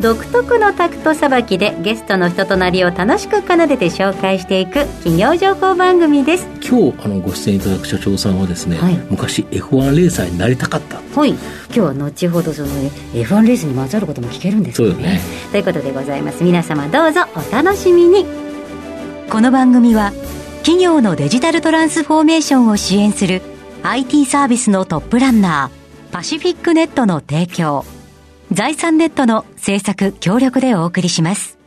独特のタクトさばきでゲストの人となりを楽しく奏でて紹介していく企業情報番組です。今日あのご出演いただく社長さんはですね、はい、昔 F1 レーサーになりたかった。はい。今日は後ほどその F1 レースにまつわることも聞けるんですよね。ねということでございます。皆様どうぞお楽しみに。この番組は企業のデジタルトランスフォーメーションを支援する IT サービスのトップランナーパシフィックネットの提供、財産ネットの制作協力でお送りします。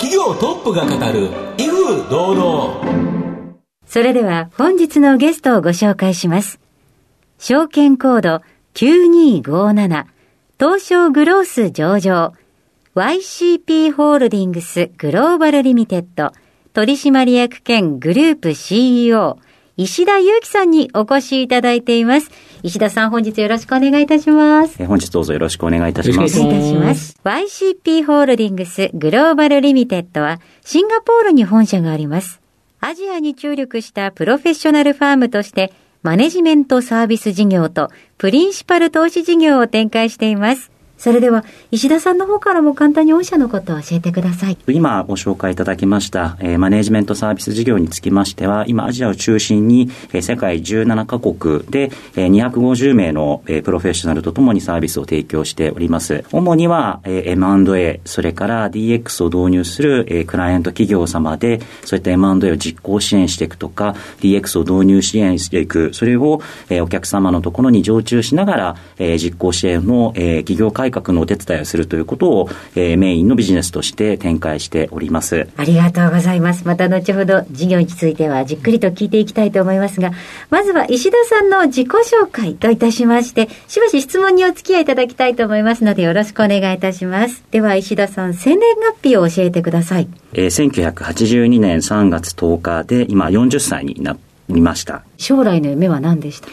企業トップが語る、威風堂々。それでは本日のゲストをご紹介します。証券コード9257東証グロース上場 YCP ホールディングスグローバルリミテッド取締役兼グループ CEO 石田祐樹さんにお越しいただいています。石田さん、本日よろしくお願いいたします。え本日どうぞよろしくお願いいたします。お願いいたします。YCP ホールディングスグローバルリミテッドは、シンガポールに本社があります。アジアに注力したプロフェッショナルファームとして、マネジメントサービス事業とプリンシパル投資事業を展開しています。それでは、石田さんの方からも簡単に御社のことを教えてください。今ご紹介いただきました、えー、マネジメントサービス事業につきましては、今アジアを中心に、えー、世界17カ国で、えー、250名の、えー、プロフェッショナルとともにサービスを提供しております。主には、えー、M&A、それから DX を導入する、えー、クライアント企業様で、そういった M&A を実行支援していくとか、DX を導入支援していく、それを、えー、お客様のところに常駐しながら、えー、実行支援の、えー、企業改革のお手伝いをするということを、えー、メインのビジネスとして展開しております。ありがとうございます。また後ほど事業についてはじっくりと聞いていきたいと思いますが、まずは石田さんの自己紹介といたしまして、しばし質問にお付き合いいただきたいと思いますのでよろしくお願いいたします。では石田さん、生年月日を教えてください。えー、1982年3月10日で今40歳になりました。将来の夢は何でした？か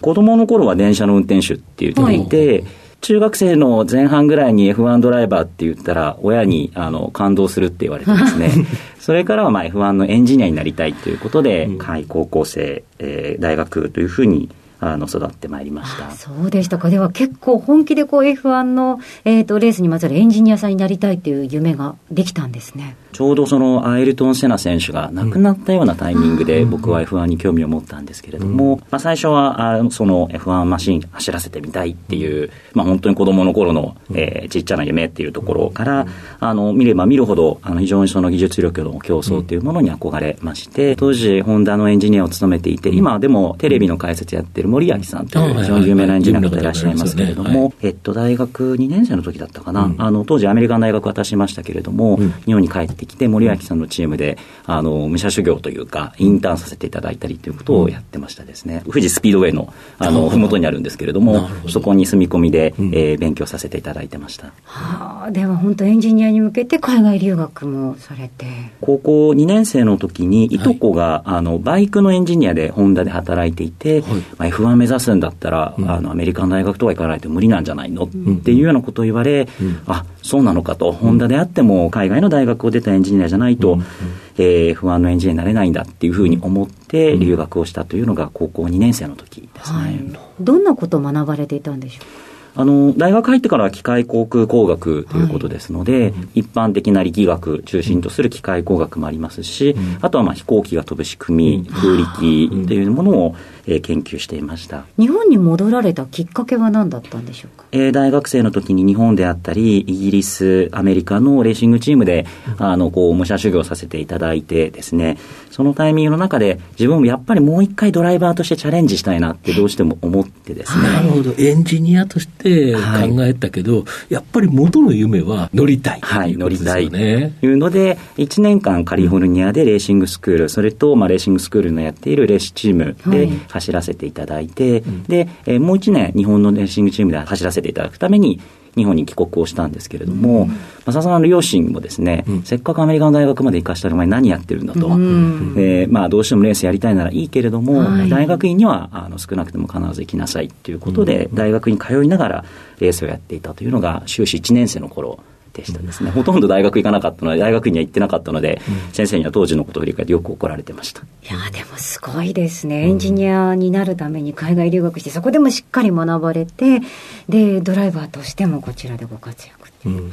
子供の頃は電車の運転手って言っていて、はい中学生の前半ぐらいに F1 ドライバーって言ったら、親にあの感動するって言われてですね、それからはまあ F1 のエンジニアになりたいということで、うん、はい、高校生、えー、大学というふうにあの育ってまいりました。そうでしたか、では結構本気でこう F1 の、えーと、レースにまつわるエンジニアさんになりたいという夢ができたんですねちょうどそのアイルトン・セナ選手が亡くなったようなタイミングで、僕は F1 に興味を持ったんですけれども、まあ、最初はあその F1 マシン走らせてみたいっていう、まあ、本当に子供の頃の、えー、ちっちゃな夢っていうところから、あの見れば見るほどあの非常にその技術力の競争っていうものに憧れまして、当時ホンダのエンジニアを務めていて今でもテレビの解説やってる森脇さんという非常に有名なエンジニアの方いらっしゃいますけれども、えっと、大学2年生の時だったかな、あの当時アメリカの大学渡しましたけれども、日本に帰ってきて森脇さんのチームで、あの、武者修行というか、インターンさせていただいたりということをやってましたですね。富士スピードウェイの、あの、ふもとにあるんですけれども、そこに住み込みで、えー、勉強させていただいてました。はあ、では本当エンジニアに向けて海外留学もされて。高校2年生の時に、い。とこが、あの、バイクのエンジニアでホンダで働いていて、まあ、F1 目指すんだったら、あの、アメリカの大学とか行かないと無理なんじゃないの？っていうようなことを言われ、あ、そうなのかと、ホンダであっても海外の大学を出たエンジニアじゃないと、えー、不安のエンジニアになれないんだっていうふうに思って留学をしたというのが高校2年生の時ですね。はい、どんなことを学ばれていたんでしょう？あの、大学入ってからは機械航空工学ということですので、はい、一般的な力学中心とする機械工学もありますし、うん、あとはまあ飛行機が飛ぶ仕組み、風力というものを、えー、研究していました。日本に戻られたきっかけは何だったんでしょうか、えー、大学生の時に日本であったりイギリスアメリカのレーシングチームで、うん、あのこう武者修行させていただいてですね。そのタイミングの中で自分もやっぱりもう一回ドライバーとしてチャレンジしたいなってどうしても思ってですね。なるほど。エンジニアとして考えたけど、はい、やっぱり元の夢は乗りたい、はい、乗りたい。というので1年間カリフォルニアでレーシングスクールそれと、まあ、レーシングスクールのやっているレースチームで、はい走らせていただいて、で、えーもう1年日本のレーシングチームで走らせていただくために、日本に帰国をしたんですけれども、増田さんの両親もですね、せっかくアメリカの大学まで行かしたらお前何やってるんだと。でまあ、どうしてもレースやりたいならいいけれども、はい。大学院にはあの少なくとも必ず行きなさいということで、大学に通いながらレースをやっていたというのが修士1年生の頃でしたですね、ほとんど大学行かなかったので大学院には行ってなかったので、先生には当時のことを振り返ってよく怒られてましたいやーでもすごいですね。エンジニアになるために海外留学して、そこでもしっかり学ばれて、で、ドライバーとしてもこちらでご活躍。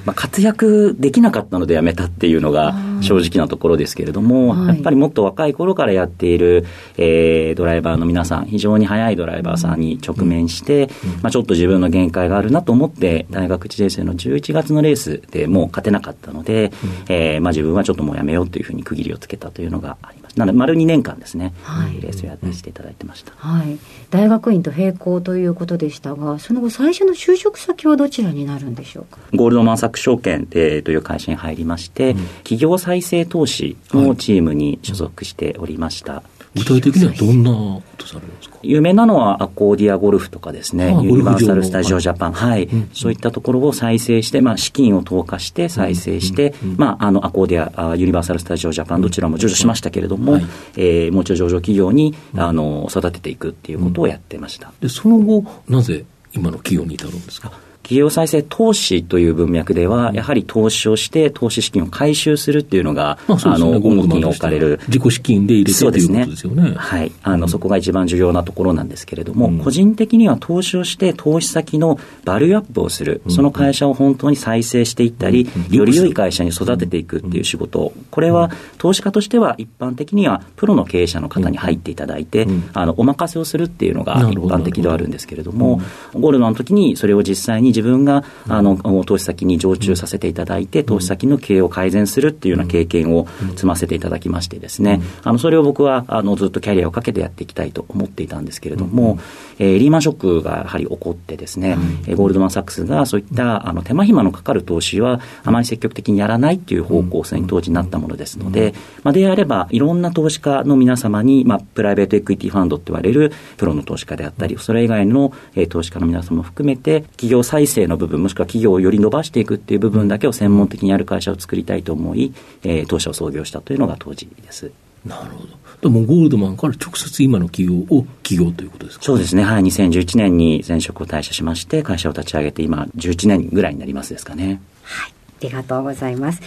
まあ、活躍できなかったので辞めたっていうのが正直なところですけれども、はい。やっぱりもっと若い頃からやっている、えードライバーの皆さん、非常に速いドライバーさんに直面して、まあ、ちょっと自分の限界があるなと思って、大学1年生の11月のレースでもう勝てなかったので、えーまあ、自分はちょっともうやめようというふうに区切りをつけたというのがあります。なので、丸2年間ですね、はい。レースをやらせていただいてました。はい。大学院と並行ということでしたが、その後最初の就職先はどちらになるんでしょうか？ゴールドマンサックス証券えーという会社に入りまして、企業再生投資のチームに所属しておりました。具体的にはどんなことされるんですか？有名なのはアコーディアゴルフとかですね、あユニバーサル・スタジオ・ジャパン、はい、うん。そういったところを再生して、まあ、資金を投下して再生して、まあ、あの、アコーディア、あユニバーサル・スタジオ・ジャパン、どちらも上場しましたけれども、はい。えーもう一度上場企業に、あの、育てていくっていうことをやってました。でその後なぜ今の企業に至るんですか？企業再生投資という文脈では、やはり投資をして、投資資金を回収するっていうのが、まあそうですよねの、ゴールド重きに置かれる。自己資金で入れてそうですね。すよね。はい。あの、そこが一番重要なところなんですけれども、うん。個人的には投資をして、投資先のバリューアップをする、その会社を本当に再生していったり、うん。より良い会社に育てていくっていう仕事、これは投資家としては一般的にはプロの経営者の方に入っていただいて、うん。あの、お任せをするっていうのが一般的ではあるんですけれども、ゴールドの時にそれを実際に自分が、あの、投資先に常駐させていただいて、投資先の経営を改善するっていうような経験を積ませていただきましてですね、あの、それを僕は、あの、ずっとキャリアをかけてやっていきたいと思っていたんですけれども、えーリーマンショックがやはり起こってですね、えーゴールドマン・サックスがそういった、あの、手間暇のかかる投資は、あまり積極的にやらないっていう方向性に当時なったものですので、まあ、であれば、いろんな投資家の皆様に、まあ、プライベートエクイティファンドって言われるプロの投資家であったり、それ以外の、えー投資家の皆様も含めて、企業再生の部分、もしくは企業をより伸ばしていくっていう部分だけを専門的にやる会社を作りたいと思い、えー当社を創業したというのが当時です。なるほどでもゴールドマンから直接今の企業を起業ということですか？そうですね。はい。2011年に前職を退社しまして、会社を立ち上げて、今、11年ぐらいになりますですかね。ありがとうございます。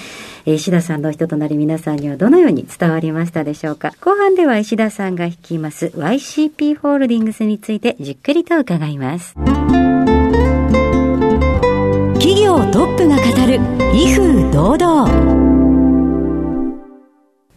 えー石田さんの人となり皆さんにはどのように伝わりましたでしょうか？後半では石田さんが率います YCP ホールディングスについてじっくりと伺います。トップが語る威風堂々。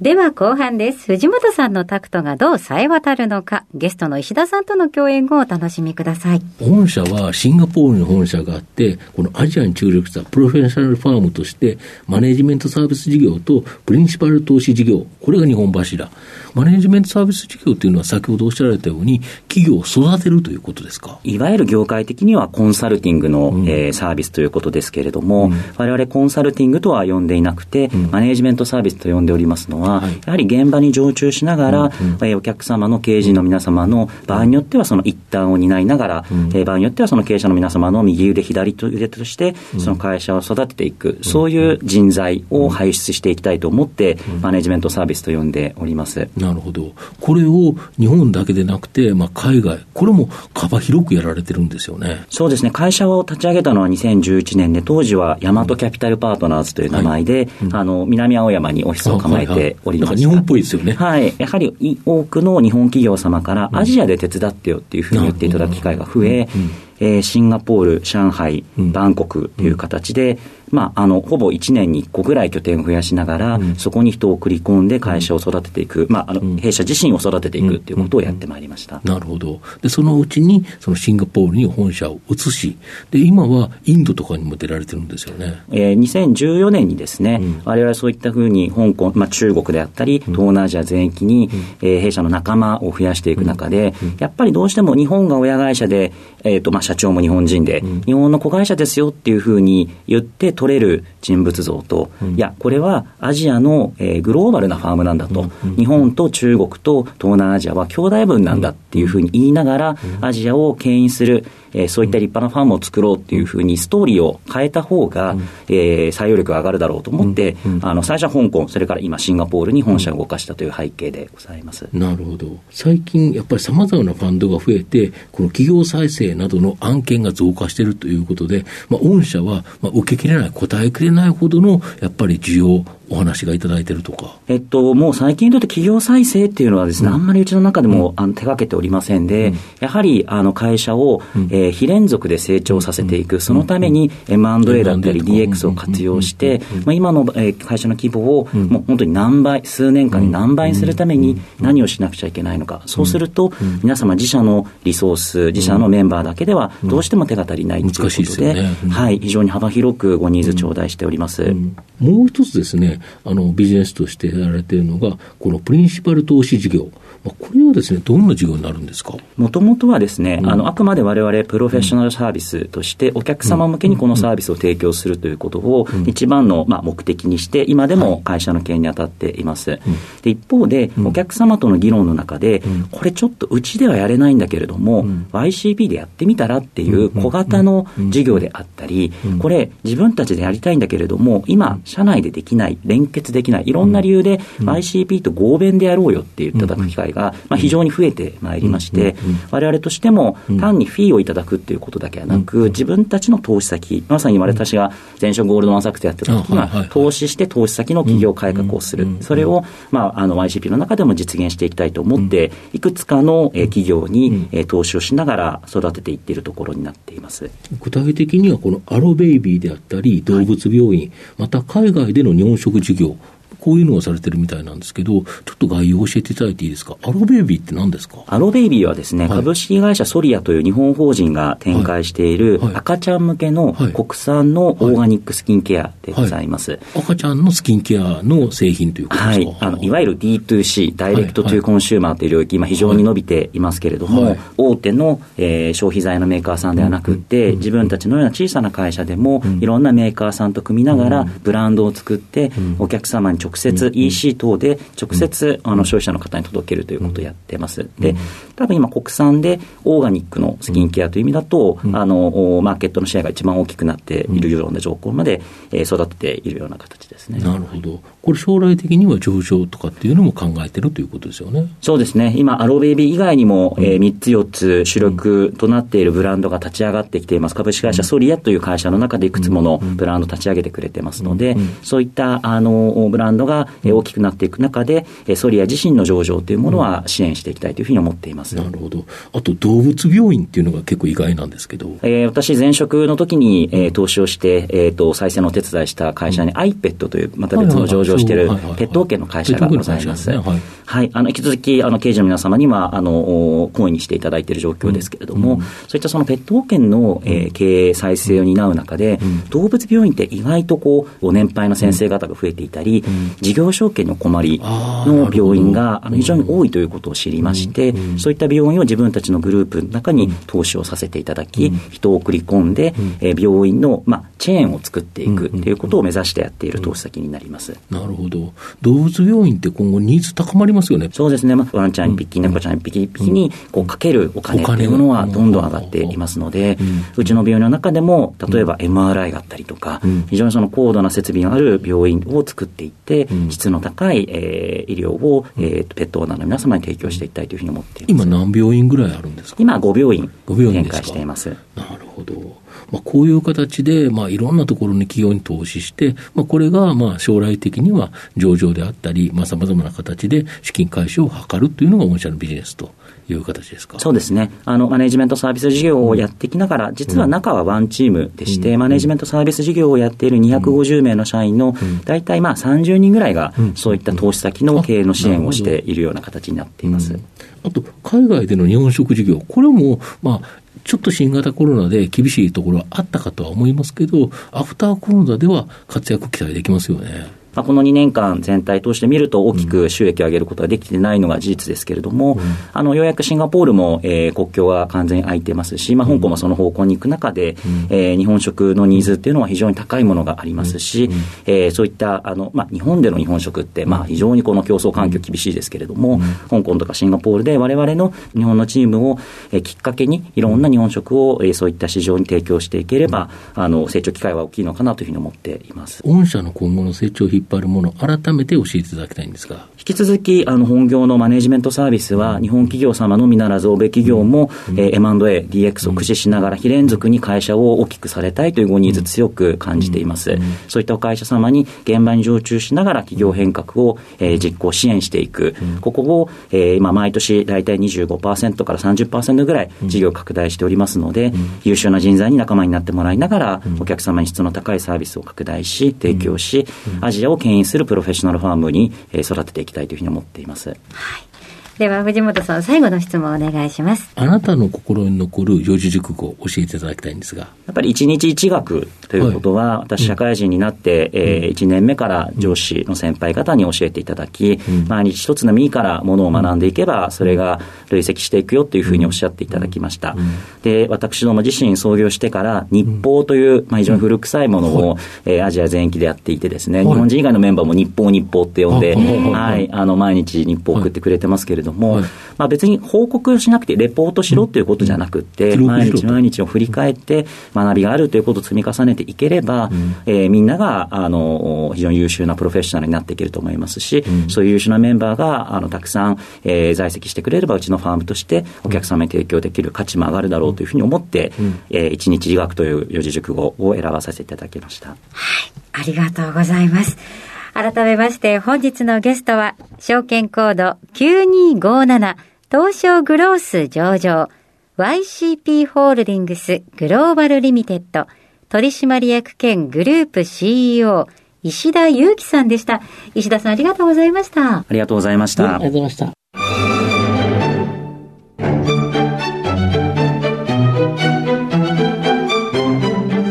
では後半です。藤本さんのタクトがどう冴え渡るのか、ゲストの石田さんとの共演をお楽しみください。本社はシンガポールに本社があって、このアジアに注力したプロフェッショナルファームとして、マネジメントサービス事業とプリンシパル投資事業、これが日本柱。マネジメントサービス事業というのは先ほどおっしゃられたように、企業を育てるということですか？いわゆる業界的にはコンサルティングの、うんえーサービスということですけれども、うん我々コンサルティングとは呼んでいなくて、んマネージメントサービスと呼んでおりますのは、はい。やはり現場に常駐しながら、うんうん。えーお客様の経営陣の皆様の場合によってはその一端を担いながら、うん。えー場合によってはその経営者の皆様の右腕左腕として、その会社を育てていく、そういう人材を輩出していきたいと思って、マネージメントサービスと呼んでおります。なるほど。これを日本だけでなくて、まあ、海外、これも幅広くやられてるんですよね。そうですね。会社を立ち上げたのは2011年で、当時はヤマトキャピタルパートナーズという名前で、あの、南青山にオフィスを構えておりまし日本っぽいですよね。はい。やはりい多くの日本企業様からアジアで手伝ってよっていうふうに言っていただく機会が増え、えーシンガポール、上海、うん。バンコクという形で、まあ、あの、ほぼ1年に1個ぐらい拠点を増やしながら、うん。そこに人を送り込んで会社を育てていく、まあ、あの、うん。弊社自身を育てていくっていうことをやってまいりました。なるほど。で、そのうちに、そのシンガポールに本社を移し、で、今はインドとかにも出られてるんですよね。えー2014年にですね、うん。我々そういったふうに香港、まあ、中国であったり、東南アジア全域に、えー弊社の仲間を増やしていく中で、やっぱりどうしても日本が親会社で、えーとまあ、社社長も日本人で、うん、日本の子会社ですよっていうふうに言って取れる人物像と、うん、いや、これはアジアの、えー、グローバルなファームなんだと、うん、日本と中国と東南アジアは兄弟分なんだっていうふうに言いながら、アジアを牽引する、えー、そういった立派なファームを作ろうっていうふうにストーリーを変えた方が、うん、えー、採用力が上がるだろうと思って、うんうん、あの最初は香港、それから今シンガポールに本社を動かしたという背景でございます。なるほど。最近やっぱりさまざまなファンドが増えて、この企業再生などの案件が増加しているということで、まあ、御社はまあ受けきれない、答えきれないほどのやっぱり需要、お話がいただいてるとか。えっと、もう最近とって企業再生っていうのはですね、うん、あんまりうちの中でも、あの手掛けておりませんで、うん、やはりあの会社を、うん、えー、非連続で成長させていく、そのために M&A だったり DX を活用して、まあ、今の、えー、会社の規模を、もう本当に何倍、数年間に何倍にするために何をしなくちゃいけないのか。そうすると、皆様自社のリソース、自社のメンバーだけではどうしても手が足りないということで、ね、はい、非常に幅広くごニーズ頂戴しております。もう一つですね、あのビジネスとしてやられているのが、このプリンシパル投資事業。これはですね、どんな事業になるんですか？もともとはですね、うん、あの、あくまでわれわれプロフェッショナルサービスとして、お客様向けにこのサービスを提供するということを一番の、まあ、目的にして、今でも会社の経営に当たっています。で一方で、お客様との議論の中で、これちょっとうちではやれないんだけれども、YCP でやってみたらっていう小型の事業であったり、これ自分たちでやりたいんだけれども、今、社内でできない、連結できない、いろんな理由で YCP と合弁でやろうよって言っていただく機会が、まあ、非常に増えてまいりまして、われわれとしても単にフィーをいただくっていうことだけはなく、自分たちの投資先、まさに私が前職ゴールドマンサックスでやってた時は、投資して投資先の企業改革をする。それを、まあ、あの YCP の中でも実現していきたいと思って、いくつかの企業に投資をしながら育てていっているところになっています。具体的にはこのアロベイビーであったり、動物病院、また海外での日本食事業、こういうのがされてるみたいなんですけど、ちょっと概要を教えていただいていいですか？アロベイビーって何ですか？アロベイビーはですね、はい、株式会社ソリアという日本法人が展開している赤ちゃん向けの国産のオーガニックスキンケアでございます。はい。はい、赤ちゃんのスキンケアの製品ということですか、はい、あのいわゆる D2C、 Direct to Consumer という領域、今非常に伸びていますけれども、大手の、えー、消費財のメーカーさんではなくて、自分たちのような小さな会社でも、いろんなメーカーさんと組みながら、ブランドを作って、お客様に直接 EC 等で直接、あの消費者の方に届けるということをやってます。で、多分今国産でオーガニックのスキンケアという意味だと、あの、マーケットのシェアが一番大きくなっているような状況まで、え育てているような形ですね。なるほど。これ将来的には上場とかっていうのも考えてるということですよね。そうですね。今、アローベイビー以外にも、えー、3つ4つ主力となっているブランドが立ち上がってきています。株式会社ソリアという会社の中でいくつものブランド立ち上げてくれてますので、そういったあのブランドが大きくなっていく中で、ソリア自身の上場というものは支援していきたいというふうに思っています。なるほど。あと動物病院っていうのが結構意外なんですけど。えー、私、前職の時に、えー、投資をして、えっ、ー、と、再生のお手伝いした会社に iPet という、また別の上場しているペット保険の会社がございます。はい、はい。あの、引き続き、あの、刑事の皆様には、あの、にしていただいている状況ですけれども、うん、そういったそのペット保険の、えー、経営再生を担う中で、うん、動物病院って意外とこう、ご年配の先生方が増えていたり、うん、事業承継にお困りの病院があの非常に多いということを知りまして、そういった病院を自分たちのグループの中に投資をさせていただき、人を送り込んで、えー、病院の、まあ、チェーンを作っていくということを目指してやっている投資先になります。なるほど。動物病院って今後ニーズ高まりますよね。そうですね。まあ、ワンちゃん一匹、猫ちゃん一匹一匹に、こう、かけるお金っていうものはどんどん上がっていますので、うちの病院の中でも、例えば MRI があったりとか、非常にその高度な設備のある病院を作っていって、質の高い、えー、医療を、えー、ペットオーナーの皆様に提供していきたいというふうに思っています。今何病院ぐらいあるんですか？今5病院展開しています。なるほど。まあ、こういう形で、まあ、いろんなところに企業に投資して、まあ、これが、まあ、将来的には上場であったり、まあ、様々な形で資金回収を図るというのが御社のビジネスという形ですか？そうですね。あの、マネジメントサービス事業をやってきながら、実は中はワンチームでして、うん、マネジメントサービス事業をやっている250名の社員の、大体まあ30人ぐらいが、そういった投資先の経営の支援をしているような形になっています。あと、海外での日本食事業、これも、まあ、ちょっと新型コロナで厳しいところはあったかとは思いますけど、アフターコロナでは活躍期待できますよね。まあ、この2年間全体通して見ると大きく収益を上げることができてないのが事実ですけれども、うん、あのようやくシンガポールも、えー、国境が完全に開いてますし、まあ、香港もその方向に行く中で、うん、えー、日本食のニーズっていうのは非常に高いものがありますし、うん、えー、そういったあの、まあ、日本での日本食って、まあ、非常にこの競争環境厳しいですけれども、香港とかシンガポールで我々の日本のチームを、えー、きっかけにいろんな日本食を、えー、そういった市場に提供していければ、あの成長機会は大きいのかなというふうに思っています。御社の今後の成長っ張るもの、改めて教えていただきたいんですが。引き続き、あの、本業のマネジメントサービスは、日本企業様のみならず、欧米企業も、うん、えー、M&A、DX を駆使しながら、非連続に会社を大きくされたいというごニーズ強く感じています。そういったお会社様に現場に常駐しながら企業変革を、えー、実行支援していく。ここを、えー、今、毎年大体25%から30%ぐらい事業拡大しておりますので、優秀な人材に仲間になってもらいながら、お客様に質の高いサービスを拡大し、提供し、アジアをを牽引するプロフェッショナルファームに育てていきたいというふうに思っています。はいでは藤本さん最後の質問をお願いします。あなたの心に残る四字熟語を教えていただきたいんですが。やっぱり一日一学ということは、はい、私社会人になって、うん、えー、1年目から上司の先輩方に教えていただき、うん、毎日一つの身からものを学んでいけばそれが累積していくよというふうにおっしゃっていただきました、うん、で私ども自身創業してから日報という、まあ、非常に古臭いものを、えー、アジア全域でやっていてですね、日本人以外のメンバーも日報日報って呼んで、はい、あの毎日日報を送ってくれてますけれども、まあ、別に報告しなくて、レポートしろということじゃなくて、毎日毎日を振り返って、学びがあるということを積み重ねていければ、えー、みんながあの非常に優秀なプロフェッショナルになっていけると思いますし、そういう優秀なメンバーがあのたくさん、えー、在籍してくれれば、うちのファームとしてお客様に提供できる価値も上がるだろうというふうに思って、えー、一日理学という四字熟語を選ばさせていただきました。はい、ありがとうございます。改めまして本日のゲストは、証券コード9257東証グロース上場 YCP ホールディングスグローバルリミテッド取締役兼グループ CEO 石田祐樹さんでした。石田さんありがとうございました。ありがとうございました。ありがとうございました。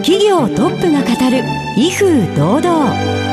企業トップが語る威風堂々。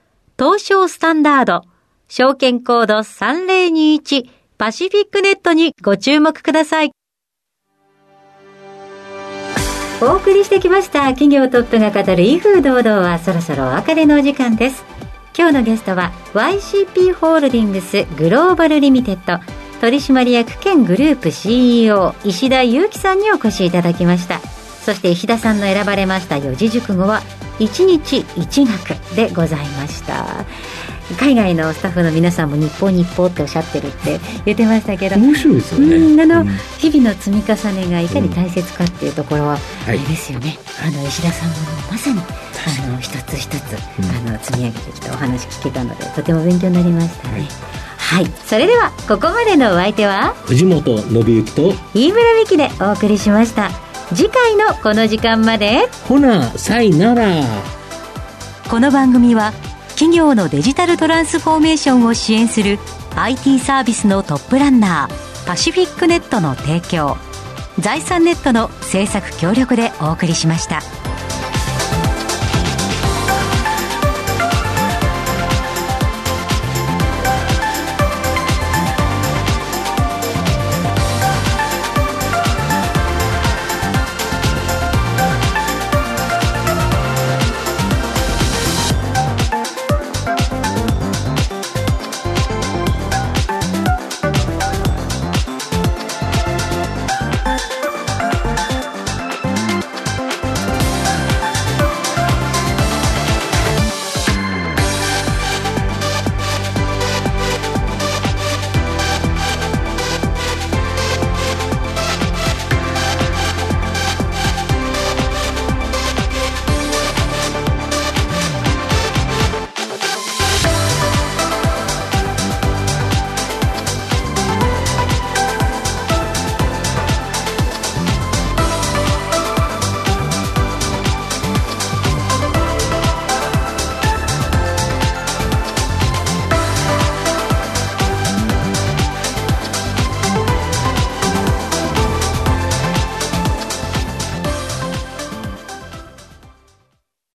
東証スタンダード、証券コード3021パシフィックネットにご注目ください。お送りしてきました企業トップが語る威風堂々はそろそろお別れのお時間です。今日のゲストは YCP ホールディングスグローバルリミテッド取締役兼グループ CEO 石田祐樹さんにお越しいただきました。そして石田さんの選ばれました四字熟語は一日一学でございました。海外のスタッフの皆さんも日報日報っておっしゃってるって言ってましたけど面白いですよね。あの、うん、日々の積み重ねがいかに大切かっていうところは、あれですよね、はい、あの石田さんのまさにあの一つ一つ、うん、あの積み上げてきたお話聞けたのでとても勉強になりましたね、はい、はい、それではここまでのお相手は藤本信之と飯村美希でお送りしました次回のこの時間までほなさいならこの番組は企業のデジタルトランスフォーメーションを支援する IT サービスのトップランナーパシフィックネットの提供財産ネットの制作協力でお送りしました。